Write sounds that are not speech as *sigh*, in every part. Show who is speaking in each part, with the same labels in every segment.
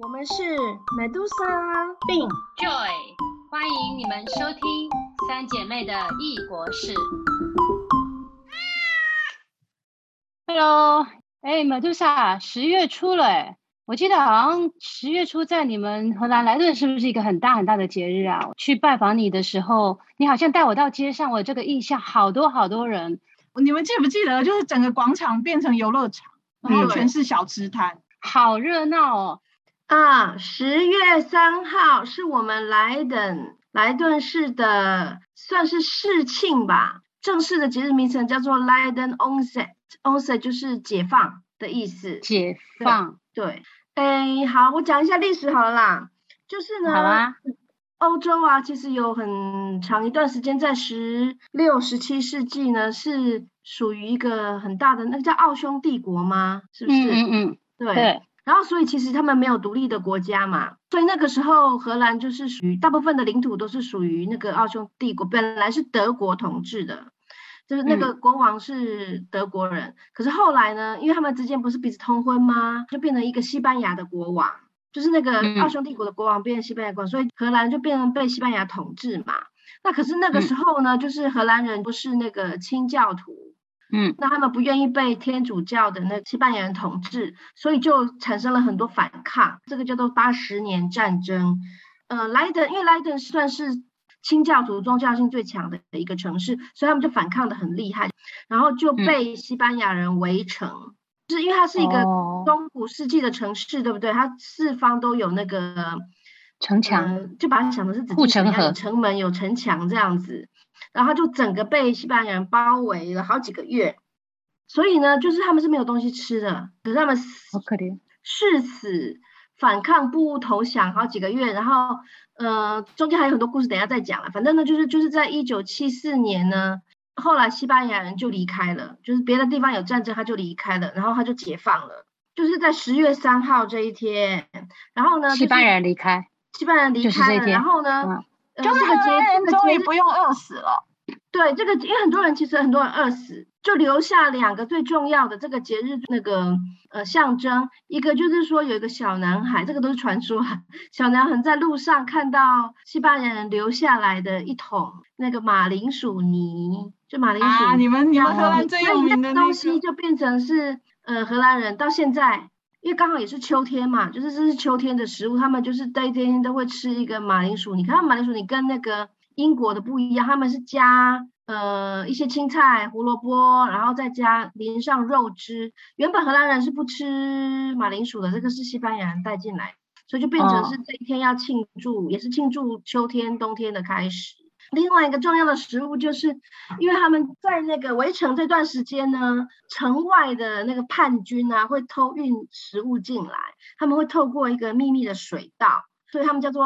Speaker 1: 我们是 Medusa
Speaker 2: 并
Speaker 3: Joy，欢迎你们收听三姐妹的异国事。
Speaker 2: Hello，哎，Medusa，十月初了哎，我记得好像十月初在你们荷兰莱顿是不是一个很大很大的节日啊？去拜访你的时候，你好像带我到街上，我有这个印象，好多好多人，
Speaker 4: 你们记不记得，就是整个广场变成游乐场，然后
Speaker 2: 嗯
Speaker 4: 全是小吃摊。
Speaker 2: 好热闹哦。
Speaker 1: 啊，十月三号是我们莱顿莱顿市的算是市庆吧，正式的节日名称叫做 Leiden Onset，Onset 就是解放的意思。
Speaker 2: 解放，
Speaker 1: 对，哎，好，我讲一下历史好了啦，就是呢，
Speaker 2: 好啊，
Speaker 1: 欧洲啊，其实有很长一段时间，在十六、十七世纪呢，是属于一个很大的那个叫奥匈帝国吗？是不是？
Speaker 2: 嗯嗯嗯，
Speaker 1: 对。
Speaker 2: 对，
Speaker 1: 然后，所以其实他们没有独立的国家嘛，所以那个时候荷兰就是属于大部分的领土都是属于那个奥匈帝国，本来是德国统治的，就是那个国王是德国人。可是后来呢，因为他们之间不是彼此通婚吗？就变成一个西班牙的国王，就是那个
Speaker 2: 嗯
Speaker 1: 奥匈帝国的国王变成西班牙国王，所以荷兰就变成被西班牙统治嘛。那可是那个
Speaker 2: 嗯
Speaker 1: 时候呢，就是荷兰人不是那个清教徒，
Speaker 2: 嗯
Speaker 1: 那他们不愿意被天主教的那西班牙人统治，所以就产生了很多反抗，这个叫做八十年战争。呃，莱登因为莱登算是清教徒宗教性最强的一个城市，所以他们就反抗的很厉害，然后就
Speaker 2: 嗯
Speaker 1: 被西班牙人围城。就是因为它是一个
Speaker 2: 哦
Speaker 1: 中古世纪的城市，对不对？它四方都有那个
Speaker 2: 城墙，
Speaker 1: 呃，就把它想的是紫
Speaker 2: 护
Speaker 1: 城
Speaker 2: 河
Speaker 1: 城门有城墙这样子，然后就整个被西班牙人包围了好几个月，所以呢，就是他们是没有东西吃的，可是他们
Speaker 2: 好可怜，
Speaker 1: 誓死反抗不投降好几个月，然后呃中间还有很多故事，等一下再讲了。反正呢，就是就是在一九七四年呢，后来西班牙人就离开了，就是别的地方有战争他就离开了，然后他就解放了，就是在十月三号这一天，然后呢，
Speaker 2: 西班牙人离开，
Speaker 1: 西班牙人离开了，然后呢，
Speaker 2: 嗯
Speaker 1: 呃
Speaker 4: 就是荷
Speaker 1: 这个节
Speaker 4: 终于不用饿死了。
Speaker 1: 对这个，因为很多人其实很多人饿死，就留下两个最重要的这个节日那个呃象征，一个就是说有一个小男孩，这个都是传说啊，小男孩在路上看到西班牙人留下来的一桶那个马铃薯泥，就马铃薯
Speaker 4: 啊，你们你们
Speaker 1: 然
Speaker 4: 荷兰最有
Speaker 1: 后所以
Speaker 4: 名的那个
Speaker 1: 那个东西就变成是呃荷兰人到现在，因为刚好也是秋天嘛，就是这是秋天的食物，他们就是这一天都会吃一个马铃薯你。看马铃薯你跟那个英国的不一样，他们是加呃一些青菜、胡萝卜，然后再加淋上肉汁。原本荷兰人是不吃马铃薯的，这个是西班牙人带进来，所以就变成
Speaker 2: 哦
Speaker 1: 是这一天要庆祝，也是庆祝秋天、冬天的开始。另外一个重要的食物就是，因为他们在那个围城这段时间呢，城外的那个叛军啊会偷运食物进来，他们会透过一个秘密的水道，所以他们叫做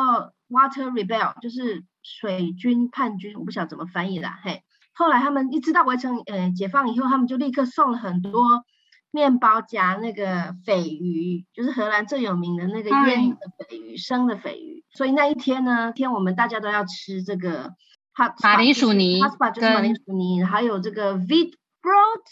Speaker 1: water rebel，就是水军叛军，我不晓得怎么翻译啦，嘿。后来他们一知道围城呃解放以后，他们就立刻送了很多面包夹那个鲱鱼，就是荷兰最有名的那个腌的鲱鱼，生的鲱鱼。所以那一天呢，天我们大家都要吃这个 hot
Speaker 2: 马铃薯泥
Speaker 1: h o t spot 就是马铃薯泥，还有这个 wheat bread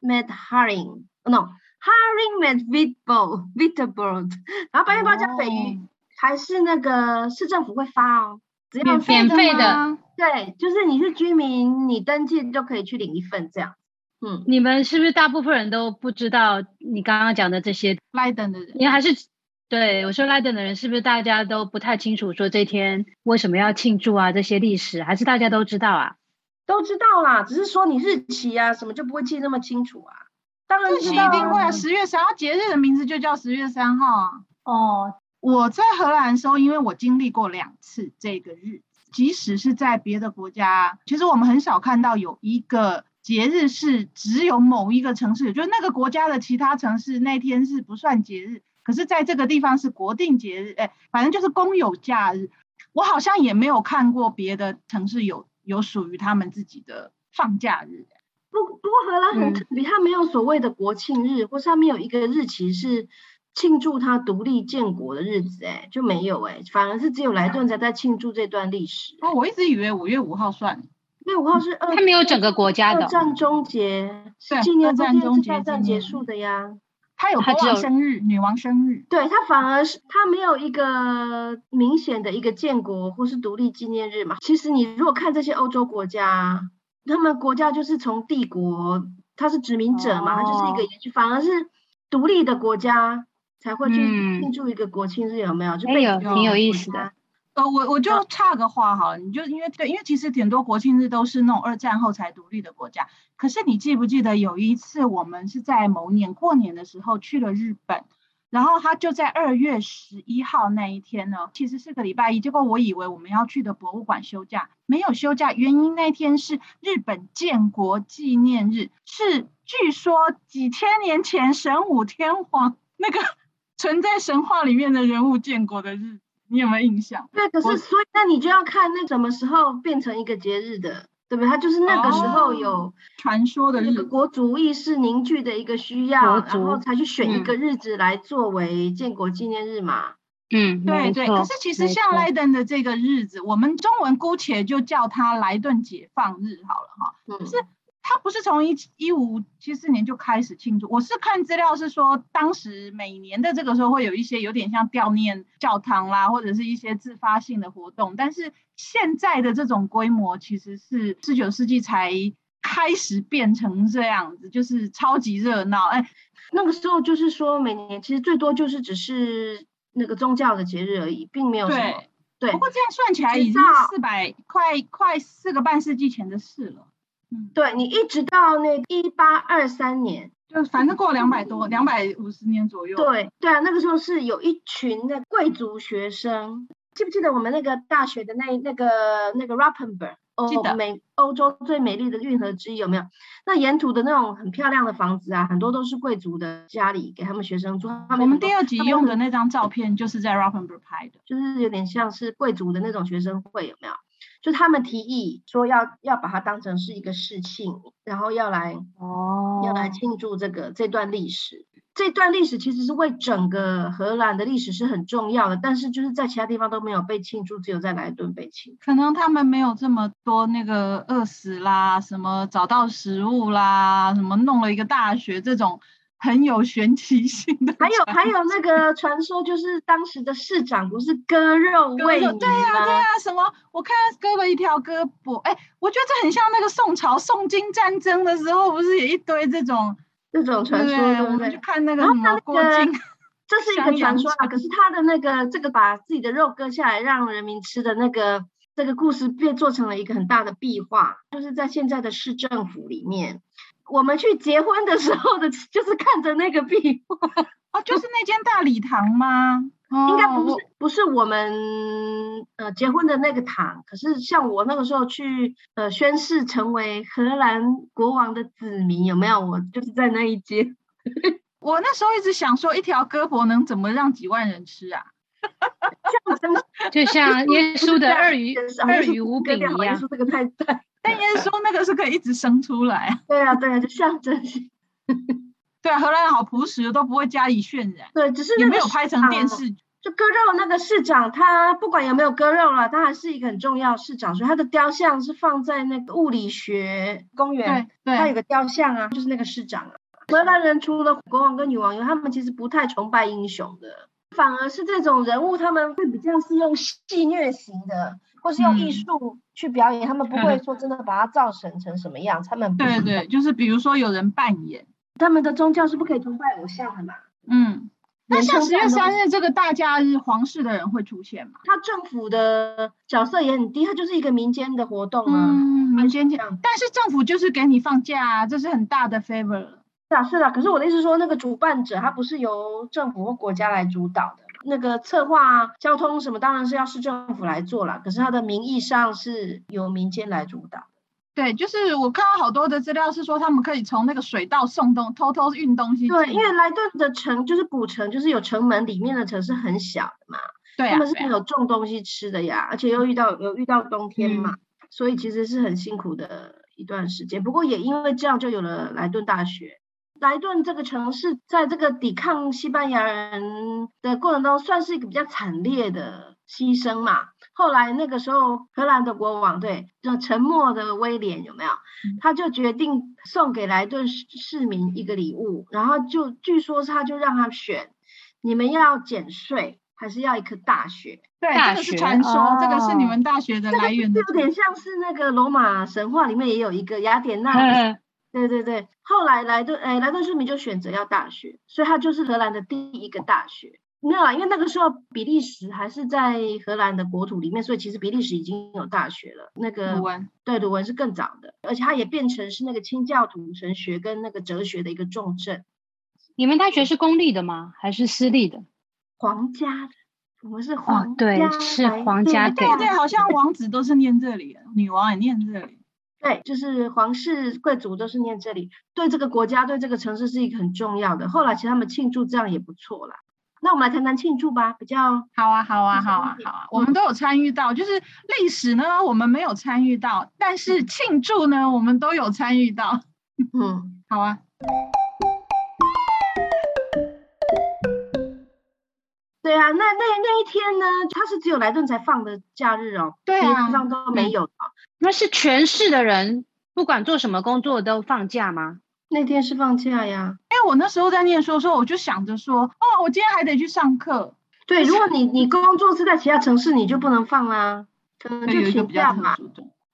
Speaker 1: med herring，no herring med wheat ball wheat bread，然后白面包加鲱鱼，还是那个市政府会发哦，只要
Speaker 2: 免费的
Speaker 1: 对，就是你是居民，你登记就可以去领一份这样。嗯，
Speaker 2: 你们是不是大部分人都不知道你刚刚讲的这些？
Speaker 4: 莱登的人，
Speaker 2: 你还是对我说莱登的人，是不是大家都不太清楚说这天为什么要庆祝啊？这些历史还是大家都知道啊？
Speaker 1: 都知道啦，只是说你日期啊什么就不会记那么清楚啊。当然
Speaker 4: 日期一定会啊，十月三号节日的名字就叫十月三号啊。
Speaker 2: 哦，
Speaker 4: 我在荷兰的时候，因为我经历过两次这个日子，即使是在别的国家，其实我们很少看到有一个节日是只有某一个城市，就是那个国家的其他城市那天是不算节日，可是在这个地方是国定节日，哎，反正就是公有假日。我好像也没有看过别的城市有有属于他们自己的放假日。
Speaker 1: 不不过荷兰很
Speaker 2: 嗯
Speaker 1: 特别，它没有所谓的国庆日，或是它没有一个日期是庆祝它独立建国的日子，哎，就没有哎，反而是只有莱顿才在庆祝这段历史。
Speaker 4: 哦，我一直以为五月五号算。
Speaker 1: 因为五号是二，
Speaker 2: 他没有整个国家的
Speaker 1: 二战终结，是
Speaker 4: 对
Speaker 1: 纪念
Speaker 4: 二战终结
Speaker 1: 战结束的呀。
Speaker 4: 它有国王生日、女王生日。
Speaker 1: 对，他反而是他没有一个明显的一个建国或是独立纪念日嘛。其实你如果看这些欧洲国家，他们国家就是从帝国，他是殖民者嘛，他就是一个
Speaker 2: 哦
Speaker 1: 延续，反而是独立的国家才会去
Speaker 2: 嗯
Speaker 1: 庆祝一个国庆日，有没有？就
Speaker 2: 哎
Speaker 1: 被殖民
Speaker 2: 有挺有意思的
Speaker 1: 家。
Speaker 4: 呃，我我就插个话好了，你就因为对，因为其实挺多国庆日都是那种二战后才独立的国家。可是你记不记得有一次我们是在某年过年的时候去了日本，然后他就在二月十一号那一天呢，其实是个礼拜一，结果我以为我们要去的博物馆休假，没有休假，原因那天是日本建国纪念日，是据说几千年前神武天皇那个 *laughs* 存在神话里面的人物建国的日子，你有没有印象？
Speaker 1: 对，可是所以那你就要看那什么时候变成一个节日的，对不对？它就是那个时候有
Speaker 4: 哦传说的日，
Speaker 1: 那个国族意识凝聚的一个需要，然后才去选一
Speaker 2: 嗯
Speaker 1: 个日子来作为建国纪念日嘛。
Speaker 2: 嗯，
Speaker 4: 对对。可是其实像莱登的这个日子，我们中文姑且就叫它莱顿解放日好了哈。
Speaker 1: 嗯，
Speaker 4: 是它不是从一一五七四年就开始庆祝，我是看资料是说，当时每年的这个时候会有一些有点像悼念教堂啦，或者是一些自发性的活动，但是现在的这种规模其实是十九世纪才开始变成这样子，就是超级热闹，哎，
Speaker 1: 那个时候就是说，每年其实最多就是只是那个宗教的节日而已，并没有什么
Speaker 4: 对。
Speaker 1: 对
Speaker 4: 不过这样算起来已经四百快快四个半世纪前的事了。嗯，
Speaker 1: 对你一直到那一八二三年，
Speaker 4: 就反正过两百多，两百五十年左右。，
Speaker 1: 对对啊，那个时候是有一群的贵族学生，记不记得我们那个大学的那那个那个 Rappenberg，
Speaker 4: 记得
Speaker 1: 欧美欧洲最美丽的运河之一有没有？那沿途的那种很漂亮的房子啊，很多都是贵族的家里给他们学生住。他们
Speaker 4: 我们第二集用的那张照片就是在 Rappenberg 拍的。
Speaker 1: 就是有点像是贵族的那种学生会，有没有？就他们提议说要要把它当成是一个事庆，然后要来
Speaker 2: 哦，
Speaker 1: 要来庆祝这个这段历史。这段历史其实是为整个荷兰的历史是很重要的，但是就是在其他地方都没有被庆祝，只有在莱顿被庆祝。
Speaker 4: 可能他们没有这么多那个饿死啦，什么找到食物啦，什么弄了一个大学这种很有玄奇性的。
Speaker 1: 还有还有那个传说，就是当时的市长不是割肉喂
Speaker 4: 对呀、对
Speaker 1: 吗
Speaker 4: 呀、什么？我看他割了一条胳膊，哎，我觉得这很像那个宋朝宋金战争的时候，不是也一堆这种
Speaker 1: 这种传说，
Speaker 4: 我们去？看那个
Speaker 1: 然后
Speaker 4: 什么郭
Speaker 1: 他那个
Speaker 4: 靖，
Speaker 1: 这是一个传说啊，可是他的那个这个把自己的肉割下来让人民吃的那个这个故事被做成了一个很大的壁画，就是在现在的市政府里面，我们去结婚的时候的，*laughs* 就是看着那个壁画，
Speaker 4: 哦，就是那间大礼堂吗？
Speaker 1: 应该不是不是我们呃结婚的那个堂，可是像我那个时候去呃宣誓成为荷兰国王的子民，有没有？我就是在那一间。*laughs*
Speaker 4: 我那时候一直想说，一条胳膊能怎么让几万人吃啊？*laughs*
Speaker 2: 就像 *laughs* 耶稣的二鱼二鱼五饼一样。
Speaker 1: 稣这个太太。
Speaker 4: 但耶稣那个是可以一直生出来啊。
Speaker 1: 对啊，对啊，就象征性。
Speaker 4: 对啊，荷兰人好朴实，都不会加以渲染，
Speaker 1: 对，只是
Speaker 4: 没有拍成电
Speaker 1: 长
Speaker 4: 视。
Speaker 1: 就割肉那个市长，他不管有没有割肉了，他还是一个很重要市长，所以他的雕像是放在那个物理学公园，
Speaker 4: 对对，
Speaker 1: 他有个雕像啊，就是那个市长啊。荷兰人除了国王跟女王以外，他们其实不太崇拜英雄的，反而是这种人物，他们会比较是用戏虐型的，或是用艺
Speaker 4: 嗯
Speaker 1: 术去表演，他们不会说真的把它造成成什么样，他们不是
Speaker 4: 对对，就是比如说有人扮演，
Speaker 1: 他们的宗教是不可以崇拜偶像的嘛。
Speaker 4: 嗯。那
Speaker 1: 连
Speaker 4: 像十月三日这个大假日，皇室的人会出现吗？
Speaker 1: 他政府的角色也很低，他就是一个民间的活动啊。
Speaker 4: 嗯，民间讲但是政府就是给你放假啊，这是很大的 favor
Speaker 1: 啊，是啊。可是我的意思是说，那个主办者他不是由政府或国家来主导的，那个策划、交通什么当然是要市政府来做啦。可是他的名义上是由民间来主导。
Speaker 4: 对，就是我看到好多的资料是说，他们可以从那个水道送东，偷偷运东西。
Speaker 1: 对，因为莱顿的城就是古城，就是有城门，里面的城是很小的嘛，
Speaker 4: 对啊，
Speaker 1: 他们是没有种东西吃的呀，而且又遇到有遇到冬天嘛，
Speaker 4: 嗯
Speaker 1: 所以其实是很辛苦的一段时间。不过也因为这样，就有了莱顿大学。莱顿这个城市在这个抵抗西班牙人的过程中，算是一个比较惨烈的牺牲嘛。后来那个时候，荷兰的国王对，就沉默的威廉有没有？他就决定送给莱顿市市民一个礼物，然后就据说他就让他选，你们要减税还是要一颗大学？
Speaker 4: 对，这个是传说，这个是你
Speaker 2: 哦
Speaker 4: 们大学的来源的
Speaker 1: 这有点像是那个罗马神话里面也有一个雅典娜。对对对，后来莱顿哎莱顿市民就选择要大学，所以他就是荷兰的第一个大学。没有啊，因为那个时候比利时还是在荷兰的国土里面，所以其实比利时已经有大学了。那个
Speaker 4: 鲁文。
Speaker 1: 对鲁文是更早的，而且它也变成是那个清教徒神学跟那个哲学的一个重镇，
Speaker 2: 你们大学是公立的吗？还是私立的？
Speaker 1: 皇家的。我们是皇
Speaker 2: 对
Speaker 1: 家
Speaker 2: 是
Speaker 1: 来
Speaker 2: 皇家
Speaker 1: 对
Speaker 4: 对，好像王子都是念这里，女王也念这里。
Speaker 1: 对，就是皇室贵族都是念这里，对这个国家、对这个城市是一个很重要的。后来其实他们庆祝这样也不错啦。那我们来谈谈庆祝吧，比较
Speaker 4: 好啊，好啊，好啊好啊，我们都有参与到，就是历史呢，我们没有参与到，但是庆祝呢，我们都有参与到。
Speaker 1: 嗯，*laughs*
Speaker 4: 好啊，
Speaker 1: 对啊，那那那一天呢，他是只有莱顿才放的假日哦，
Speaker 4: 对啊
Speaker 1: 别的地方都没有。
Speaker 2: 那是全市的人，不管做什么工作都放假吗？
Speaker 1: 那天是放假呀。
Speaker 4: 因为我那时候在念书的时候，我就想着说，哦，我今天还得去上课，
Speaker 1: 对，如果你你工作是在其他城市，你就不能放啦，可能就请假嘛。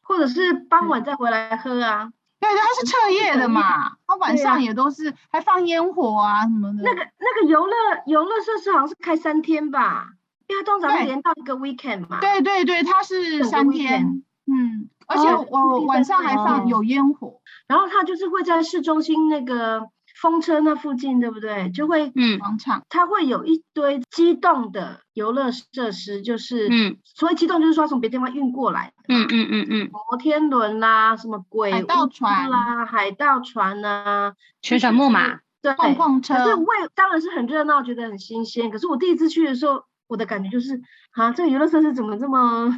Speaker 1: 或者是傍晚再回来喝啊。
Speaker 4: 对对，它是彻夜的嘛，*laughs* 它晚上也都是还放烟火啊什么的。
Speaker 1: 那个那个游乐游乐设施好像是开三天吧，因为它通常会连到一个 weekend 嘛。
Speaker 4: 对对对，它是三天，嗯，而且
Speaker 1: 哦
Speaker 4: 我
Speaker 1: 第
Speaker 4: 晚上还放有烟火，
Speaker 1: 然后它就是会在市中心那个风车那附近，对不对？就会
Speaker 2: 嗯
Speaker 4: 广场。
Speaker 1: 它会有一堆机动的游乐设施，就是
Speaker 2: 嗯
Speaker 1: 所谓机动就是说从别地方运过来的
Speaker 2: 嗯嗯嗯嗯，
Speaker 1: 摩天轮啦，什么鬼
Speaker 4: 海盗船
Speaker 1: 啦、海盗船呐、
Speaker 2: 旋转木马，
Speaker 1: 对，
Speaker 4: 碰碰车
Speaker 1: 可是我也当然是很热闹，觉得很新鲜。可是我第一次去的时候，我的感觉就是啊，这个游乐设施怎么这么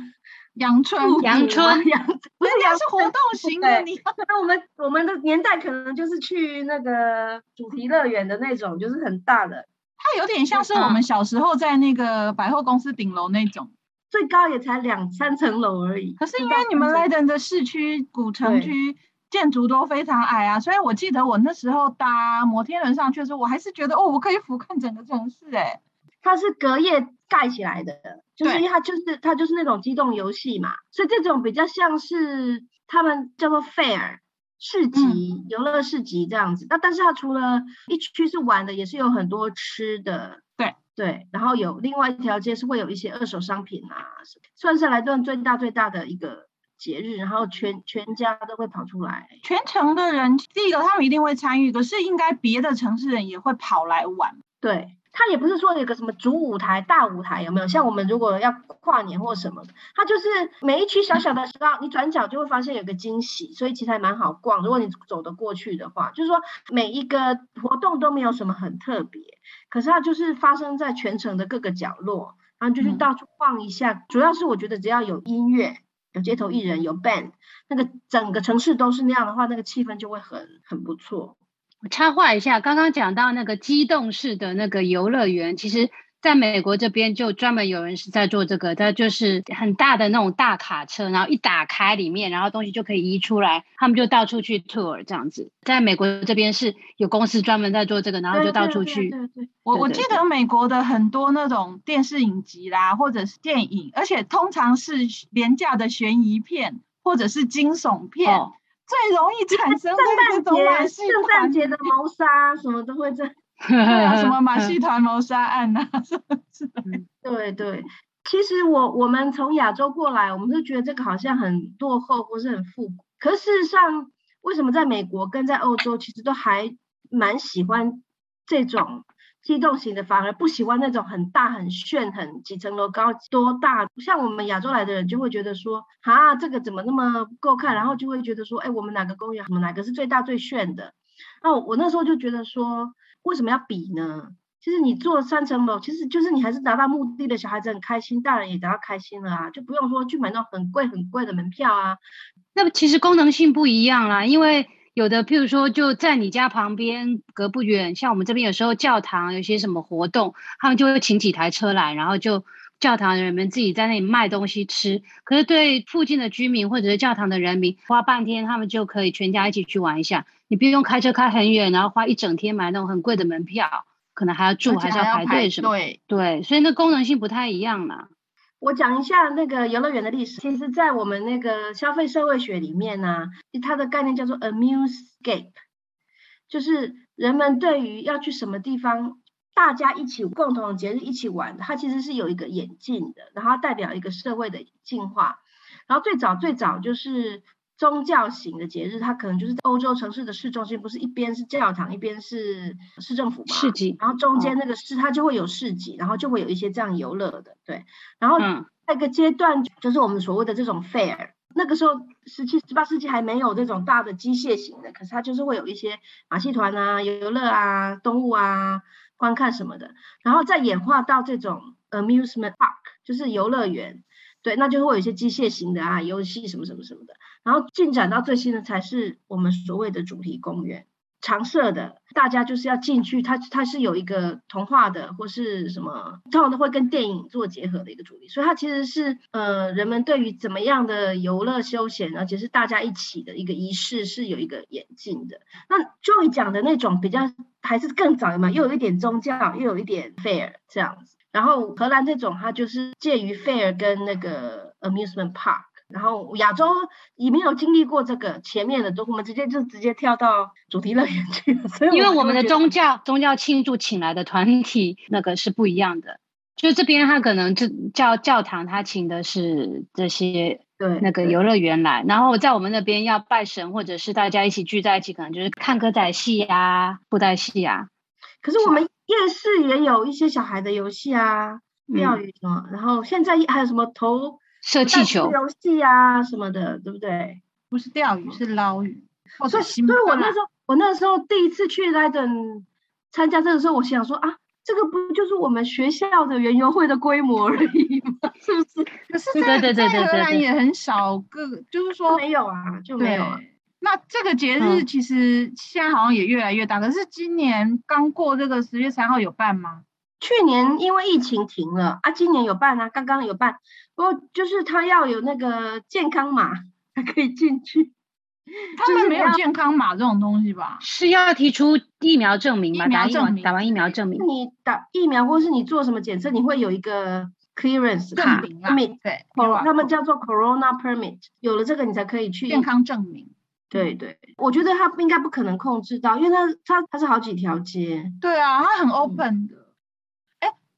Speaker 4: 阳春，
Speaker 2: 阳春。
Speaker 1: 阳不是
Speaker 4: 人家
Speaker 1: 阳
Speaker 4: 是活动型的，
Speaker 1: 对
Speaker 4: 你
Speaker 1: 那我们我们的年代可能就是去那个主题乐园的那种，就是很大的，
Speaker 4: 它有点像是我们小时候在那个百货公司顶楼那种。
Speaker 1: 最高也才两三层楼而已。
Speaker 4: 可是因为你们莱登的市区、古城区建筑都非常矮啊，所以我记得我那时候搭摩天轮上去的时候，我还是觉得哦，我可以俯瞰整个城市哎、
Speaker 1: 它是隔夜盖起来的，就是因为它就是它就是那种机动游戏嘛，所以这种比较像是他们叫做 fair 市集、游乐市集这样子。那但是它除了一区是玩的，也是有很多吃的。
Speaker 4: 对
Speaker 1: 对，然后有另外一条街是会有一些二手商品啊，算是莱顿最大最大的一个节日，然后全全家都会跑出来。
Speaker 4: 全城的人，第一个他们一定会参与，可是应该别的城市人也会跑来玩。
Speaker 1: 对，它也不是说有个什么主舞台、大舞台，有没有？像我们如果要跨年或什么的，它就是每一区小小的时候，你转角就会发现有个惊喜，所以其实还蛮好逛。如果你走得过去的话，就是说每一个活动都没有什么很特别，可是它就是发生在全城的各个角落，然后就去
Speaker 4: 嗯
Speaker 1: 到处逛一下。主要是我觉得只要有音乐。有街头艺人，有 band，那个整个城市都是那样的话，那个气氛就会很很不错。
Speaker 2: 我插话一下，刚刚讲到那个机动式的那个游乐园，其实在美国这边就专门有人是在做这个，它就是很大的那种大卡车，然后一打开里面，然后东西就可以移出来，他们就到处去 tour 这样子。在美国这边是有公司专门在做这个，然后就到处去。
Speaker 1: 对对
Speaker 2: 对对
Speaker 4: 我我记得美国的很多那种电视影集啦，或者是电影，而且通常是廉价的悬疑片或者是惊悚片，
Speaker 2: 哦，
Speaker 4: 最容易产生
Speaker 1: 圣
Speaker 4: 这种马
Speaker 1: 诞节、
Speaker 4: 戏
Speaker 1: 圣诞
Speaker 4: 团
Speaker 1: 节的谋杀什么都会在。*laughs*
Speaker 4: 对啊，什么马戏团谋杀案呐、啊，是 *laughs* 是的，*laughs*
Speaker 1: 对对，其实我我们从亚洲过来，我们就觉得这个好像很落后或是很复古。可是事实上，为什么在美国跟在欧洲，其实都还蛮喜欢这种机动型的，反而不喜欢那种很大很炫、很几层楼高、多大。像我们亚洲来的人就会觉得说，啊，这个怎么那么不够看？然后就会觉得说，哎，我们哪个公园，我们哪个是最大最炫的？那我那时候就觉得说，为什么要比呢？其实你做三层楼，其实就是你还是达到目的的，小孩子很开心，大人也达到开心了啊，就不用说去买那种很贵很贵的门票啊。
Speaker 2: 那其实功能性不一样啦，因为有的譬如说就在你家旁边隔不远，像我们这边有时候教堂有些什么活动，他们就会请几台车来，然后就教堂人们自己在那里卖东西吃。可是对附近的居民或者是教堂的人民，花半天他们就可以全家一起去玩一下。你不用开车开很远，然后花一整天买那种很贵的门票，可能还要住，还是要排队什么？
Speaker 4: 对
Speaker 2: 对，所以那功能性不太一样啦。
Speaker 1: 我讲一下那个游乐园的历史。其实，在我们那个消费社会学里面呢，它的概念叫做 amusescape，就是人们对于要去什么地方，大家一起共同节日一起玩，它其实是有一个演进的，然后代表一个社会的进化。然后最早最早就是宗教型的节日，它可能就是欧洲城市的市中心，不是一边是教堂，一边是市政府嘛？
Speaker 2: 市集。
Speaker 1: 然后中间那个市，它就会有市集，然后就会有一些这样游乐的，对。然后那个阶段就是我们所谓的这种 fair。那个时候十七、十八世纪还没有这种大的机械型的，可是它就是会有一些马戏团啊、游乐啊、动物啊、观看什么的，然后再演化到这种 amusement park，就是游乐园。对，那就会有一些机械型的啊，游戏什么什么什么的，然后进展到最新的才是我们所谓的主题公园，常设的，大家就是要进去，它它是有一个童话的或是什么，通常都会跟电影做结合的一个主题，所以它其实是呃人们对于怎么样的游乐休闲，而且是大家一起的一个仪式是有一个演进的。那 Joy 讲的那种比较还是更早的嘛，又有一点宗教，又有一点 fair 这样子。然后荷兰这种，它就是介于 fair 跟那个 amusement park。然后亚洲也没有经历过这个前面的，都我们直接就直接跳到主题乐园去了。所以
Speaker 2: 因为我们的宗教宗教庆祝请来的团体那个是不一样的，就这边他可能就教教堂，他请的是这些
Speaker 1: 对
Speaker 2: 那个游乐园来，然后在我们那边要拜神或者是大家一起聚在一起，可能就是看歌仔戏啊、布袋戏啊。
Speaker 1: 可是我们夜市也有一些小孩的游戏啊，钓鱼什么，然后现在还有什么投
Speaker 2: 射气球
Speaker 1: 游戏啊什么的，对不对？
Speaker 4: 不是钓鱼，是捞鱼。
Speaker 1: 所以，所以我那时候，我那时候第一次去莱顿参加这个时候，我想说啊，这个不就是我们学校的园游会的规模而已吗？*laughs* 是不是？
Speaker 4: 可是，在在荷兰也很少个，就是说
Speaker 1: 没有啊，就没有。
Speaker 4: 那这个节日其实现在好像也越来越大，可是今年刚过这个十月三号有办吗？
Speaker 1: 去年因为疫情停了啊，今年有办啊，刚刚有办，不过就是他要有那个健康码才可以进去。
Speaker 4: 他们没有健康码这种东西吧？
Speaker 2: 是要提出疫苗证明吗？打疫苗打完疫苗证明。
Speaker 1: 你打疫苗或是你做什么检测，你会有一个 clearance
Speaker 4: 证明啊？对，
Speaker 1: 他们叫做 corona permit，有了这个你才可以去
Speaker 4: 健康证明。
Speaker 1: 对对，我觉得他应该不可能控制到，因为他他他是好几条街。
Speaker 4: 对啊，他很 open 的。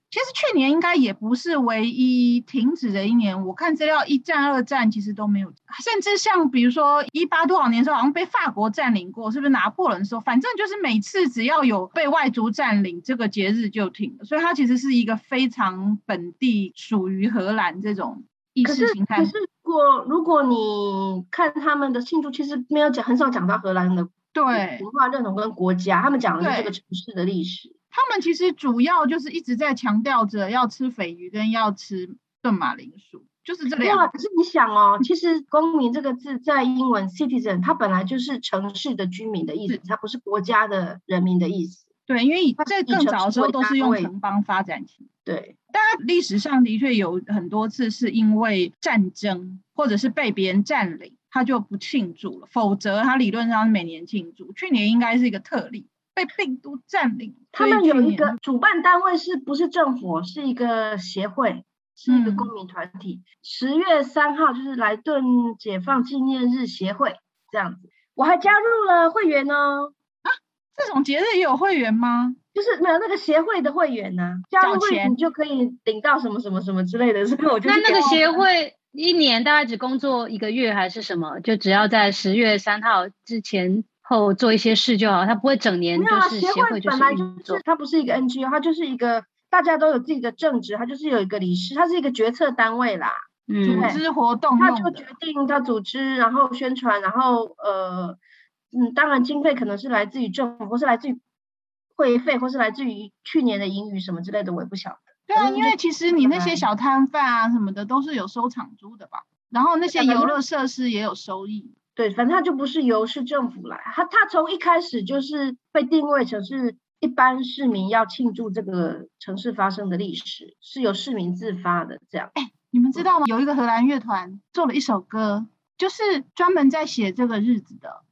Speaker 4: 哎，其实去年应该也不是唯一停止的一年。我看资料，一战、二战其实都没有，甚至像比如说一八多少年时候，好像被法国占领过，是不是拿破仑时候？反正就是每次只要有被外族占领，这个节日就停了。所以它其实是一个非常本地属于荷兰这种意识形态。
Speaker 1: 可是如果如果你看他们的庆祝，其实没有讲，很少讲到荷兰的
Speaker 4: 对
Speaker 1: 文化认同跟国家，他们讲的是这个城市的历史。
Speaker 4: 他们其实主要就是一直在强调着要吃鲱鱼跟要吃炖马铃薯，就是这两。
Speaker 1: 可是你想哦，其实公民这个字在英文 citizen，它本来就是城市的居民的意思，它不是国家的人民的意思。
Speaker 4: 对，因为在更早的时候都是用城邦发展起。
Speaker 1: 对，
Speaker 4: 当然历史上的确有很多次是因为战争或者是被别人占领，他就不庆祝了。否则他理论上是每年庆祝。去年应该是一个特例，被病毒占领。
Speaker 1: 他们有一个主办单位，是不是政府？是一个协会，是一个公民团体。十月三号就是莱顿解放纪念日协会这样子，我还加入了会员哦。
Speaker 4: 啊这种节日也有会员吗？
Speaker 1: 就是没有那个协会的会员呢，加入会员就可以领到什么什么什么之类的。所以我就
Speaker 2: 那那个协会一年大概只工作一个月还是什么？就只要在十月三号之前后做一些事就好，他不会整年就是协会就
Speaker 1: 本来就是他不是一个 NGO，他就是一个大家都有自己的正职，他就是有一个理事，他是一个决策单位啦，嗯
Speaker 4: 组织活动，
Speaker 1: 他就决定他组织，然后宣传，然后呃。嗯，当然，经费可能是来自于政府，或是来自于会费，或是来自于去年的盈余什么之类的，我也不晓得。
Speaker 4: 对啊，因为其实你那些小摊贩啊什么的，都是有收场租的吧？然后那些游乐设施也有收益。
Speaker 1: 对，反正它就不是由市政府来，它它从一开始就是被定位成是一般市民要庆祝这个城市发生的历史，是由市民自发的这样。
Speaker 4: 你们知道吗？有一个荷兰乐团做了一首歌，就是专门在写这个日子的。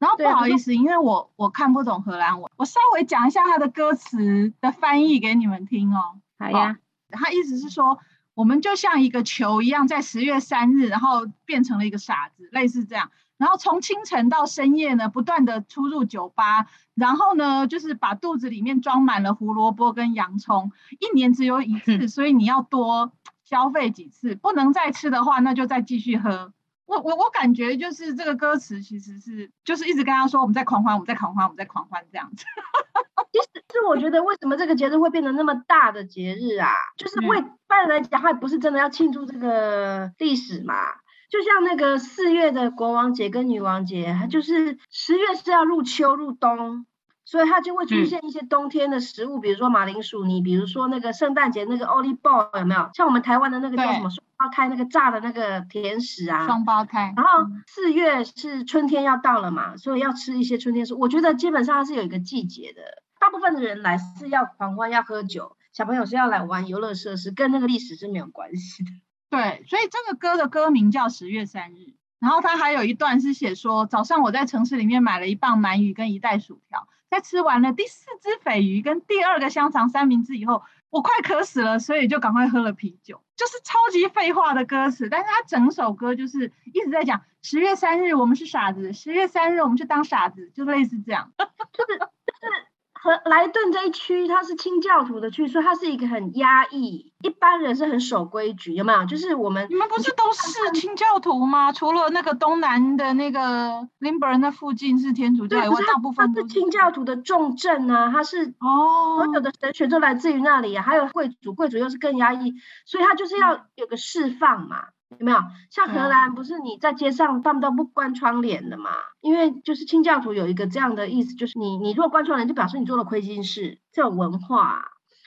Speaker 4: 然后不好意思，因为我我看不懂荷兰文，我稍微讲一下它的歌词的翻译给你们听哦。
Speaker 2: 好呀，
Speaker 4: 他意思是说，我们就像一个球一样，在十月三日，然后变成了一个傻子，类似这样。然后从清晨到深夜呢，不断的出入酒吧，然后呢，就是把肚子里面装满了胡萝卜跟洋葱，一年只有一次，所以你要多消费几次，不能再吃的话，那就再继续喝。我我我感觉就是这个歌词其实是就是一直跟他说，我们在狂欢，我们在狂欢，我们在狂欢这样子。*laughs*
Speaker 1: 其实是我觉得为什么这个节日会变得那么大的节日啊？就是为一般人来讲，他不是真的要庆祝这个历史嘛。就像那个四月的国王节跟女王节，它就是十月是要入秋入冬，所以它就会出
Speaker 2: 嗯
Speaker 1: 现一些冬天的食物，比如说马铃薯泥，比如说那个圣诞节那个 o l i ball 有没有？像我们台湾的那个叫什么双胞胎那个炸的那个甜食啊，
Speaker 4: 双胞胎，
Speaker 1: 然后
Speaker 4: 嗯
Speaker 1: 四月是春天要到了嘛，所以要吃一些春天食物。我觉得基本上它是有一个季节的，大部分的人来是要狂欢、要喝酒，小朋友是要来玩游乐设施，跟那个历史是没有关系的。
Speaker 4: 对，所以这个歌的歌名叫《十月三日》，然后它还有一段是写说，早上我在城市里面买了一磅鳗鱼跟一袋薯条，在吃完了第四只鲱鱼跟第二个香肠三明治以后，我快渴死了，所以就赶快喝了啤酒，就是超级废话的歌词，但是它整首歌就是一直在讲十月三日我们是傻子，十月三日我们去当傻子，就类似这样。
Speaker 1: 就 *laughs* 是莱顿这一区，它是清教徒的区，所以它是一个很压抑，一般人是很守规矩，有没有？就是我们
Speaker 4: 你们不是都是清教徒吗？除了那个东南的那个林伯那附近是天主教大部分
Speaker 1: 它是清教徒的重镇啊，它是
Speaker 4: 哦，
Speaker 1: 所有的神学都来自于那里啊，还有贵族，贵族又是更压抑，所以他就是要有个释放嘛，有没有？像荷
Speaker 4: 嗯
Speaker 1: 兰不是你在街上他们都不关窗帘的嘛，因为就是清教徒有一个这样的意思，就是你你如果关窗帘，就表示你做了亏心事，这种文化啊、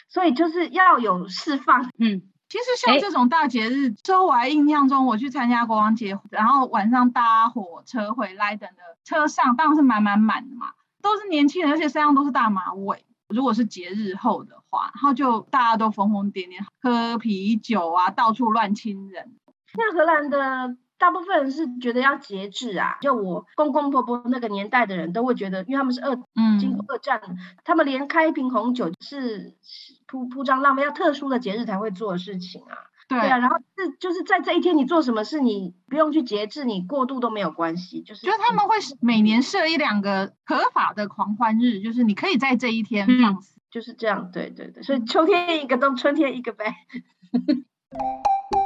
Speaker 1: 所以就是要有释放。
Speaker 2: 嗯，
Speaker 4: 其实像这种大节日，之后我还印象中我去参加国王节，然后晚上搭火车回来等的车上当然是满满满的嘛，都是年轻人，而且身上都是大马尾。如果是节日后的话，然后就大家都疯疯癫癫，喝啤酒啊，到处乱亲人。
Speaker 1: 那荷兰的大部分人是觉得要节制啊，就我公公婆婆那个年代的人都会觉得，因为他们是二经过
Speaker 4: 嗯，
Speaker 1: 二战，他们连开一瓶红酒是是铺铺张浪费，要特殊的节日才会做的事情啊。
Speaker 4: 对
Speaker 1: 对啊，然后是就是在这一天你做什么事，你不用去节制，你过度都没有关系，就是
Speaker 4: 就是他们会每年设一两个合法的狂欢日，就是你可以在这一天
Speaker 2: 嗯
Speaker 4: 放肆。
Speaker 1: 就是这样，对对对，所以秋天一个冬，春天一个呗。*laughs*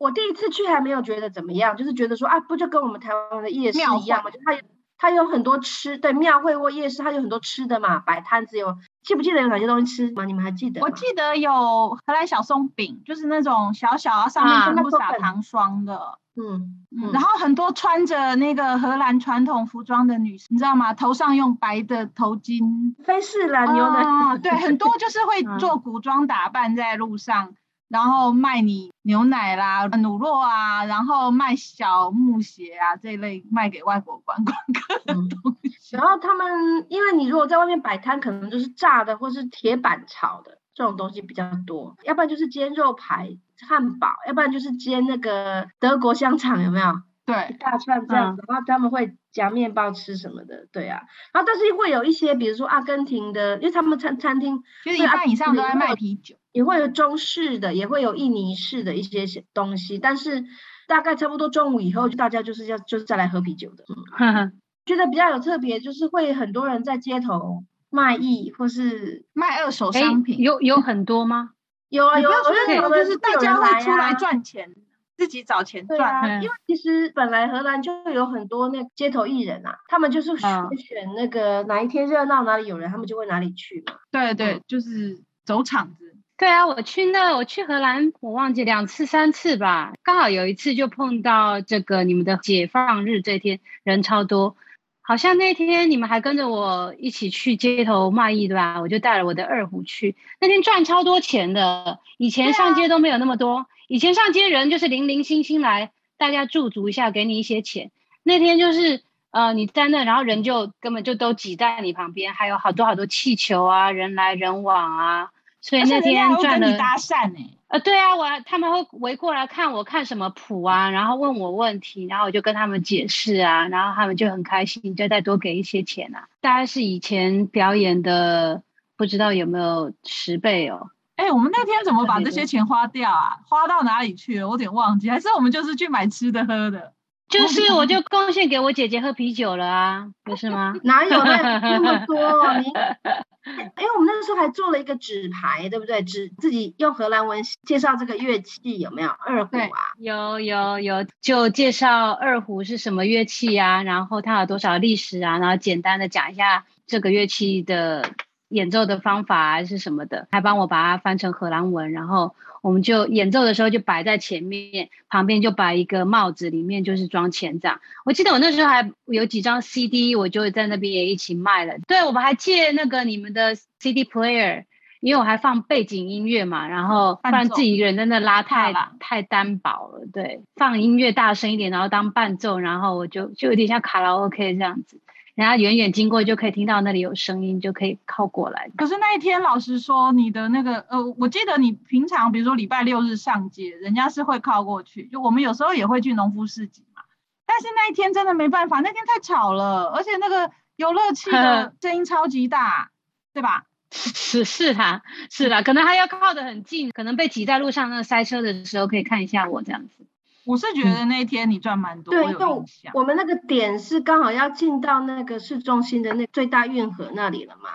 Speaker 1: 我第一次去还没有觉得怎么样，就是觉得说啊，不就跟我们台湾的夜市一样吗？就它有它有很多吃，对，庙会或夜市它有很多吃的嘛，摆摊子有，记不记得有哪些东西吃吗？你们还记得？
Speaker 4: 我记得有荷兰小松饼，就是那种小小啊，上面
Speaker 2: 啊
Speaker 4: 全部撒糖霜的。
Speaker 1: 嗯嗯，
Speaker 4: 然后很多穿着那个荷兰传统服装的女生，你知道吗？头上用白的头巾，
Speaker 1: 菲士兰牛的，
Speaker 4: 啊对，*laughs* 很多就是会
Speaker 2: 嗯
Speaker 4: 做古装打扮在路上，然后卖你牛奶啦、乳酪啊，然后卖小木鞋啊这一类卖给外国观光客的
Speaker 1: 嗯
Speaker 4: 东西。
Speaker 1: 然后他们，因为你如果在外面摆摊，可能就是炸的或是铁板炒的这种东西比较多，要不然就是煎肉排、汉堡，要不然就是煎那个德国香肠，有没有？一
Speaker 4: 对，
Speaker 1: 大串这样子，然后他们会夹面包吃什么的，对啊。然后但是会有一些，比如说阿根廷的，因为他们餐餐厅
Speaker 4: 就是一半以上都在卖啤酒。
Speaker 1: 也会有中式的，也会有印尼式的一些些东西，但是大概差不多中午以后，大家就是要就是再来喝啤酒的。*laughs* 嗯，觉得比较有特别，就是会很多人在街头卖艺，或是
Speaker 4: 卖二手
Speaker 2: 哎
Speaker 4: 商，品，
Speaker 2: 有有很多吗？
Speaker 1: 有 *laughs* 啊有啊，我觉得
Speaker 4: 就是大家会出来。赚钱，自己找钱赚。
Speaker 1: 对啊，
Speaker 2: 嗯
Speaker 1: 因为其实本来荷兰就有很多那街头艺人啊，他们就是选
Speaker 2: 嗯
Speaker 1: 选那个哪一天热闹哪里有人，他们就会哪里去嘛。
Speaker 4: 对对，就是走场子。
Speaker 2: 对啊，我去那，我去荷兰，我忘记两次三次吧，刚好有一次就碰到这个你们的解放日这天人超多，好像那天你们还跟着我一起去街头卖艺对吧？我就带了我的二胡去，那天赚超多钱的，以前上街都没有那么多，以前上街人就是零零星星来，大家驻足一下给你一些钱，那天就是呃，你在那，然后人就根本就都挤在你旁边，还有好多好多气球啊，人来人往啊，所以那天赚了。
Speaker 4: 搭讪呢？
Speaker 2: 呃，对啊，我他们会围过来看我看什么谱啊，然后问我问题，然后我就跟他们解释啊，然后他们就很开心，就再多给一些钱啊，大概是以前表演的不知道有没有十倍哦。
Speaker 4: 哎，我们那天怎么把这些钱花掉啊？花到哪里去了？我有点忘记，还是我们就是去买吃的喝的？
Speaker 2: 就是我就贡献给我姐姐喝啤酒了啊，不是吗？
Speaker 1: 哪有那那么多？你，*laughs* 因为我们那个时候还做了一个纸牌，对不对？纸自己用荷兰文介绍这个乐器有没有？二胡啊？
Speaker 2: 有有有，就介绍二胡是什么乐器啊，然后它有多少历史啊，然后简单的讲一下这个乐器的。演奏的方法还是什么的，还帮我把它翻成荷兰文，然后我们就演奏的时候就摆在前面，旁边就摆一个帽子，里面就是装钱这样。我记得我那时候还有几张 CD，我就在那边也一起卖了。对，我们还借那个你们的 CD player，因为我还放背景音乐嘛，然后不然自己一个人在那拉太太单薄了。对，放音乐大声一点，然后当伴奏，然后我就就有点像卡拉 OK 这样子。人家远远经过就可以听到那里有声音，就可以靠过来。
Speaker 4: 可是那一天，老实说，你的那个呃，我记得你平常比如说礼拜六日上街，人家是会靠过去。就我们有时候也会去农夫市集嘛，但是那一天真的没办法，那天太吵了，而且那个游乐器的声音超级大，对吧？
Speaker 2: 是是啊，是啦，可能还要靠得很近，可能被挤在路上那塞车的时候可以看一下我这样子。
Speaker 4: 我是觉得那一天你赚蛮多，
Speaker 1: 对，因为我们那个点是刚好要进到那个市中心的那最大运河那里了嘛。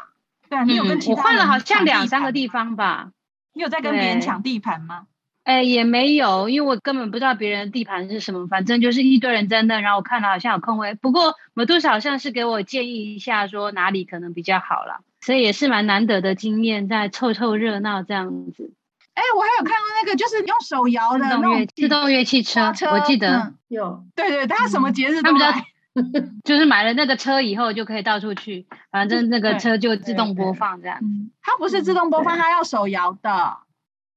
Speaker 4: 对，你有跟其
Speaker 2: 他我换了好像两三个地方吧。
Speaker 4: 你有在跟别人抢地盘吗？
Speaker 2: 哎，也没有，因为我根本不知道别人的地盘是什么，反正就是一堆人在那，然后我看了好像有空位。不过摩多少好像是给我建议一下，说哪里可能比较好了，所以也是蛮难得的经验，在凑凑热闹这样子。
Speaker 4: 哎，我还有看过那个，就是用手摇的那种
Speaker 2: 自动乐器车，我记得
Speaker 1: 有。
Speaker 4: 对对，他什么节日都买，*laughs*
Speaker 2: 就是买了那个车以后就可以到处去，反正那个车就自动播放这样。
Speaker 4: 它不是自动播放，它要手摇的。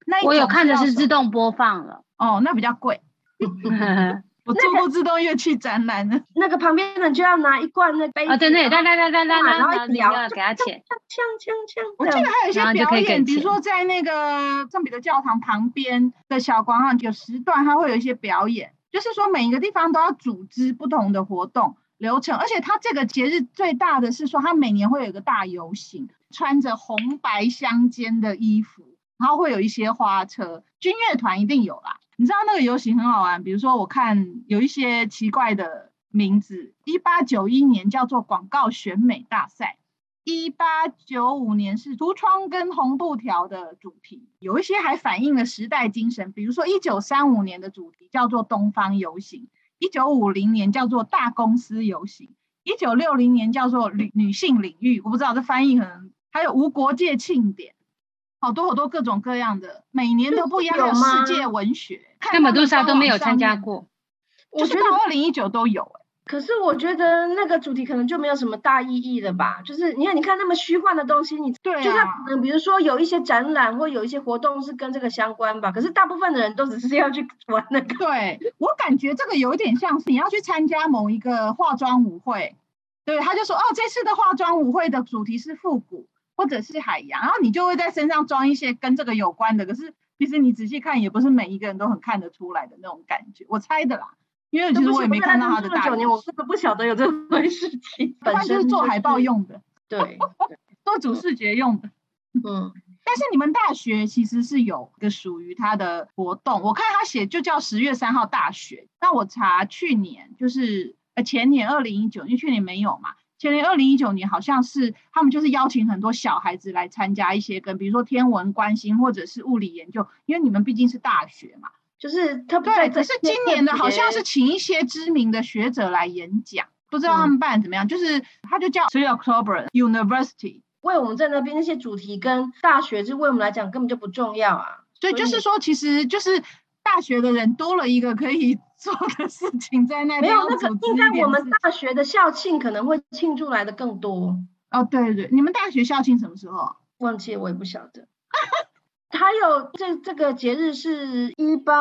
Speaker 4: 那
Speaker 2: 我有看的是自动播放了，
Speaker 4: 哦，那比较贵。*laughs* *laughs* 我做过自动乐器展览的，
Speaker 1: 那个旁边的就要拿一罐那杯
Speaker 2: 啊，对对，来来来来来，
Speaker 1: 然后
Speaker 2: 你要给他钱，
Speaker 1: 锵锵锵。
Speaker 4: 我记得还有一些表演，比如说在那个圣彼得教堂旁边的小广场有时段，它会有一些表演，就是说每一个地方都要组织不同的活动流程，而且它这个节日最大的是说，它每年会有一个大游行，穿着红白相间的衣服，然后会有一些花车，军乐团一定有啦。你知道那个游行很好玩，比如说我看有一些奇怪的名字，一八九一年叫做广告选美大赛，一八九五年是橱窗跟红布条的主题，有一些还反映了时代精神，比如说一九三五年的主题叫做东方游行，一九五零年叫做大公司游行，一九六零年叫做女女性领域，我不知道这翻译可能还有无国界庆典。好多好多各种各样的，每年都不一样的世界文学，
Speaker 2: 那么多少都没有参加过。
Speaker 4: 我觉得二零一九都有
Speaker 1: 可是我觉得那个主题可能就没有什么大意义了吧？就是你看，你看那么虚幻的东西，你
Speaker 4: 对，
Speaker 1: 就算可能比如说有一些展览或有一些活动是跟这个相关吧，可是大部分的人都只是要去玩那个。
Speaker 4: 对我感觉这个有点像是你要去参加某一个化妆舞会，对，他就说哦，这次的化妆舞会的主题是复古。或者是海洋，然后你就会在身上装一些跟这个有关的。可是其实你仔细看，也不是每一个人都很看得出来的那种感觉。我猜的啦，因为其实我也没看到他的大。
Speaker 1: 九年，我根本不晓得有这回事情。*laughs*
Speaker 4: 本身就是做海报用的，*laughs*
Speaker 1: 对，
Speaker 4: 做主视觉用的。嗯，但是你们大学其实是有个属于他的活动，我看他写就叫十月三号大学。那我查去年就是呃前年二零一九，因为去年没有嘛。前年二零一九年好像是他们就是邀请很多小孩子来参加一些跟比如说天文关心或者是物理研究，因为你们毕竟是大学嘛，
Speaker 1: 就是他
Speaker 4: 对。可是今年的好像是请一些知名的学者来演讲，不知道他们办怎么样。就是他就叫 Three October University，
Speaker 1: 为我们在那边那些主题跟大学，就为我们来讲根本就不重要啊。
Speaker 4: 所以就是说，其实就是大学的人多了一个可以。做的事情在那
Speaker 1: 没有那个，应该我们大学的校庆可能会庆祝来的更多
Speaker 4: 哦。对对，你们大学校庆什么时候？
Speaker 1: 忘记我也不晓得。*laughs* 还有这这个节日是一八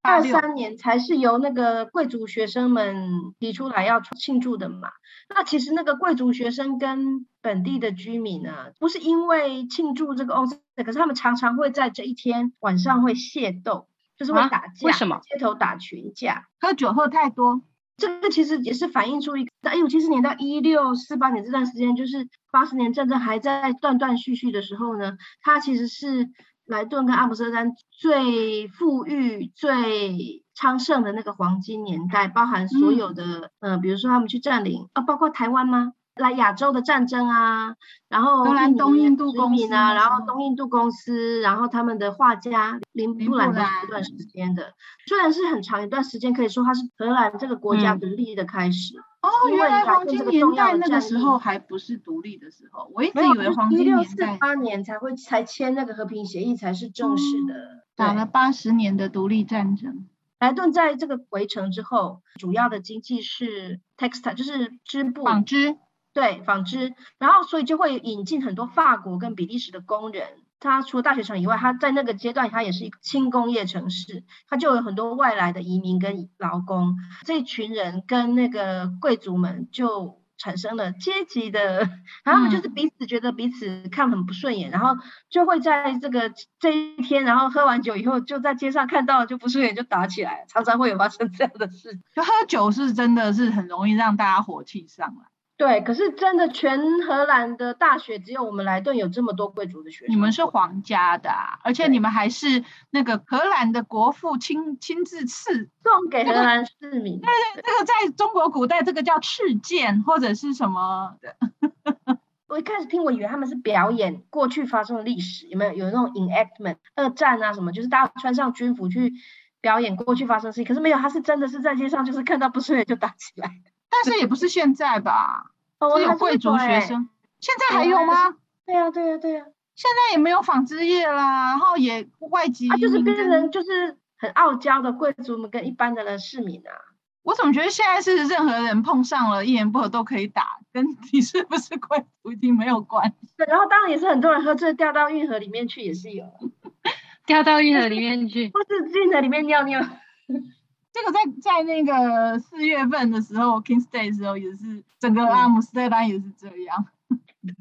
Speaker 1: 二
Speaker 4: 86
Speaker 1: 三年才是由那个贵族学生们提出来要庆祝的嘛。那其实那个贵族学生跟本地的居民呢，不是因为庆祝这个 o 可是他们常常会在这一天晚上会械斗，就是会
Speaker 2: 啊
Speaker 1: 打架，
Speaker 2: 为什么
Speaker 1: 街头打群架。
Speaker 4: 喝酒喝太多，
Speaker 1: 这个其实也是反映出一个，在一五七四年到一六四八年这段时间，就是八十年战争还在断断续续的时候呢，它其实是莱顿跟阿姆斯特丹最富裕、最昌盛的那个黄金年代，包含所有的，呃，比如说他们去占领啊，包括台湾吗？来亚洲的战争啊，然后
Speaker 4: 荷兰东印度公司
Speaker 1: 民啊，然后东印度公司，然后他们的画家林
Speaker 4: 林布
Speaker 1: 布兰都是
Speaker 4: 兰
Speaker 1: 这段时间的，虽然是很长一段时间，可以说它是荷兰这个国家
Speaker 2: 嗯
Speaker 1: 独立的开始。
Speaker 4: 哦，原来黄金年代那个时候还不是独立的时候，我一直，以为黄金
Speaker 1: 一六四
Speaker 4: 年代
Speaker 1: 八年才会才签那个和平协议，才是正式的。对
Speaker 4: 打了八十年的独立战争。
Speaker 1: 莱顿在这个围城之后，主要的经济是 textile，就是织布，
Speaker 4: 纺织，
Speaker 1: 对纺织，然后所以就会引进很多法国跟比利时的工人。他除了大学城以外，他在那个阶段，他也是一个轻工业城市，他就有很多外来的移民跟劳工。这一群人跟那个贵族们就产生了阶级的，然后他们就是
Speaker 4: 嗯
Speaker 1: 彼此觉得彼此看很不顺眼，然后就会在这个这一天，然后喝完酒以后，就在街上看到就不顺眼就打起来，常常会有发生这样的事。
Speaker 4: 就喝酒是真的是很容易让大家火气上来。
Speaker 1: 对，可是真的全荷兰的大学只有我们莱顿有这么多贵族的学生。
Speaker 4: 你们是皇家的、啊，而且你们还是那个荷兰的国父亲亲自赐，
Speaker 1: 送给荷兰市民。
Speaker 4: 这个在中国古代这个叫赐剑或者是什么的。*laughs*
Speaker 1: 我一开始听，我以为他们是表演过去发生的历史，有没有有那种 enactment 二战啊什么，就是大家穿上军服去表演过去发生的事情。可是没有，他是真的是在街上，就是看到不顺眼就打起来。
Speaker 4: 但是也不是现在吧，只有贵族学
Speaker 1: 欸。
Speaker 4: 生。现在还有吗？
Speaker 1: 对呀、对呀、对呀、
Speaker 4: 现在也没有纺织业啦，然后也外籍
Speaker 1: 啊，就是变成就是很傲娇的贵族们跟一般的人市民啊。
Speaker 4: 我怎么觉得现在是任何人碰上了一言不合都可以打，跟你是不是贵族已经没有关系。
Speaker 1: 对，然后当然也是很多人喝醉掉到运河里面去，也是有，*laughs*
Speaker 2: 掉到运河里面去。
Speaker 1: 或是运河里面尿尿。*laughs*
Speaker 4: 这个在在那个四月份的时候，King's Day 的时候也是整个阿姆斯特丹也是这样。*laughs*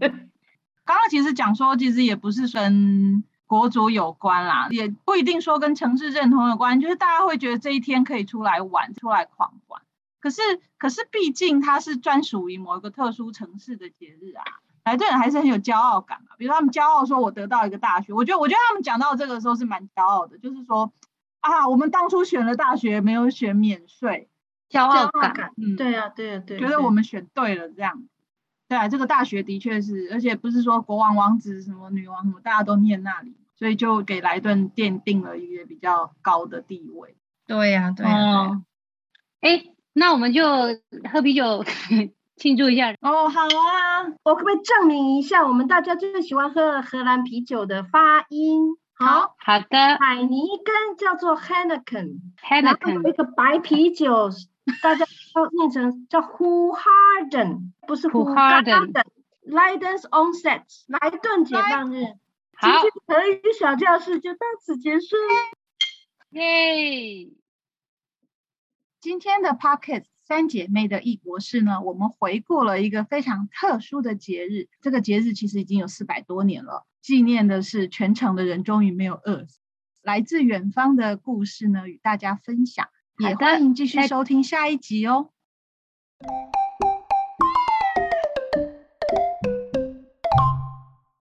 Speaker 4: 刚刚其实讲说，其实也不是跟国族有关啦，也不一定说跟城市认同有关，就是大家会觉得这一天可以出来玩，出来狂欢。可是可是毕竟它是专属于某一个特殊城市的节日啊，来这人还是很有骄傲感嘛。比如他们骄傲说我得到一个大学，我觉得我觉得他们讲到这个时候是蛮骄傲的，就是说啊，我们当初选了大学，没有选免税，
Speaker 2: 骄
Speaker 1: 骄傲
Speaker 2: 傲感，
Speaker 4: 嗯，
Speaker 1: 对啊，对啊，对啊。
Speaker 4: 觉得我们选对了这样。对啊，这个大学的确是，而且不是说国王、王子、什么女王什么，大家都念那里，所以就给莱顿奠定了一个比较高的地位。
Speaker 1: 对呀、对
Speaker 2: 哦，哎，那我们就喝啤酒 *laughs* 庆祝一下。
Speaker 4: 哦，好啊，
Speaker 1: 我可不可以证明一下我们大家最喜欢喝的荷兰啤酒的发音？好，
Speaker 2: 好的
Speaker 1: 海尼根叫做 Heineken，然后有一
Speaker 2: ，Henneken，
Speaker 1: 个白啤酒，*laughs* 大家要念成叫 Hoegaarden，不是
Speaker 2: Hoegaarden
Speaker 1: Hoegaarden。Leiden's Onset，莱顿解放日。
Speaker 2: 好
Speaker 1: 今天德语小教室就到此结束。
Speaker 2: 耶！
Speaker 4: 今天的 Pocket 三姐妹的异国事呢，我们回顾了一个非常特殊的节日。这个节日其实已经有四百多年了，纪念的是全城的人终于没有饿死。来自远方的故事呢，与大家分享，也欢迎继续收听下一集哦。